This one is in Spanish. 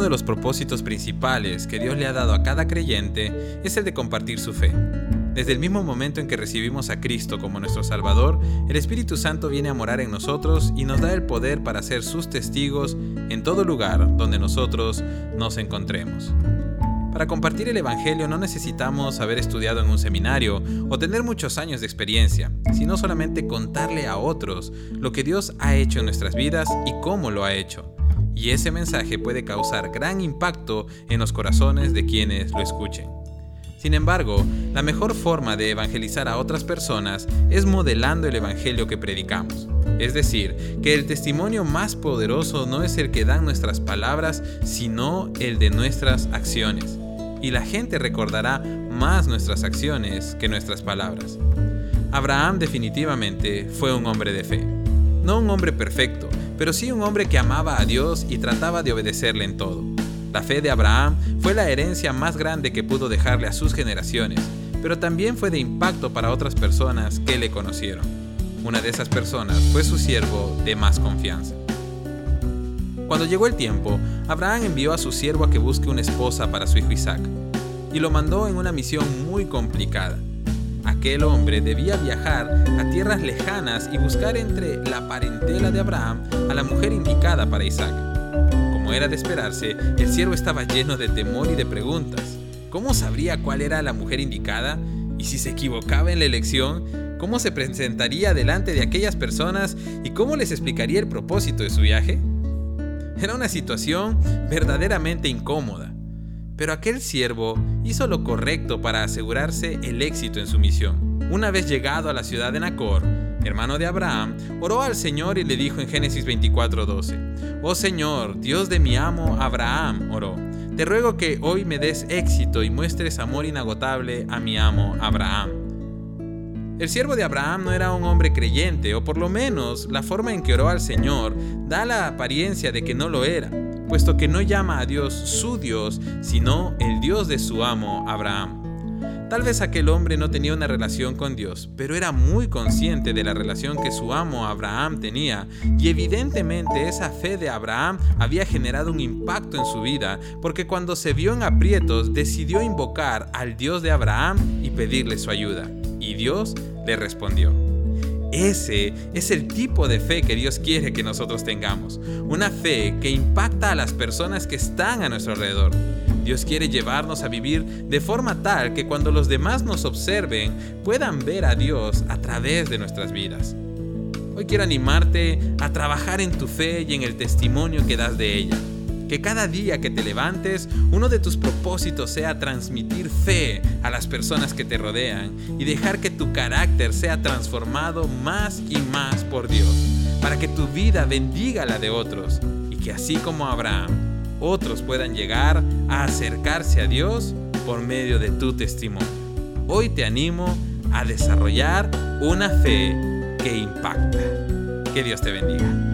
de los propósitos principales que Dios le ha dado a cada creyente es el de compartir su fe. Desde el mismo momento en que recibimos a Cristo como nuestro Salvador, el Espíritu Santo viene a morar en nosotros y nos da el poder para ser sus testigos en todo lugar donde nosotros nos encontremos. Para compartir el Evangelio no necesitamos haber estudiado en un seminario o tener muchos años de experiencia, sino solamente contarle a otros lo que Dios ha hecho en nuestras vidas y cómo lo ha hecho y ese mensaje puede causar gran impacto en los corazones de quienes lo escuchen. Sin embargo, la mejor forma de evangelizar a otras personas es modelando el Evangelio que predicamos. Es decir, que el testimonio más poderoso no es el que dan nuestras palabras, sino el de nuestras acciones. Y la gente recordará más nuestras acciones que nuestras palabras. Abraham definitivamente fue un hombre de fe. No un hombre perfecto, pero sí un hombre que amaba a Dios y trataba de obedecerle en todo. La fe de Abraham fue la herencia más grande que pudo dejarle a sus generaciones, pero también fue de impacto para otras personas que le conocieron. Una de esas personas fue su siervo de más confianza. Cuando llegó el tiempo, Abraham envió a su siervo a que busque una esposa para su hijo Isaac, y lo mandó en una misión muy complicada. Aquel hombre debía viajar a tierras lejanas y buscar entre la parentela de Abraham a la mujer indicada para Isaac. Como era de esperarse, el siervo estaba lleno de temor y de preguntas. ¿Cómo sabría cuál era la mujer indicada? Y si se equivocaba en la elección, ¿cómo se presentaría delante de aquellas personas y cómo les explicaría el propósito de su viaje? Era una situación verdaderamente incómoda. Pero aquel siervo hizo lo correcto para asegurarse el éxito en su misión. Una vez llegado a la ciudad de Nacor, hermano de Abraham, oró al Señor y le dijo en Génesis 24:12, Oh Señor, Dios de mi amo Abraham, oró, te ruego que hoy me des éxito y muestres amor inagotable a mi amo Abraham. El siervo de Abraham no era un hombre creyente, o por lo menos la forma en que oró al Señor da la apariencia de que no lo era puesto que no llama a Dios su Dios, sino el Dios de su amo Abraham. Tal vez aquel hombre no tenía una relación con Dios, pero era muy consciente de la relación que su amo Abraham tenía, y evidentemente esa fe de Abraham había generado un impacto en su vida, porque cuando se vio en aprietos decidió invocar al Dios de Abraham y pedirle su ayuda, y Dios le respondió. Ese es el tipo de fe que Dios quiere que nosotros tengamos. Una fe que impacta a las personas que están a nuestro alrededor. Dios quiere llevarnos a vivir de forma tal que cuando los demás nos observen puedan ver a Dios a través de nuestras vidas. Hoy quiero animarte a trabajar en tu fe y en el testimonio que das de ella. Que cada día que te levantes, uno de tus propósitos sea transmitir fe a las personas que te rodean y dejar que tu carácter sea transformado más y más por Dios, para que tu vida bendiga la de otros y que así como Abraham, otros puedan llegar a acercarse a Dios por medio de tu testimonio. Hoy te animo a desarrollar una fe que impacta. Que Dios te bendiga.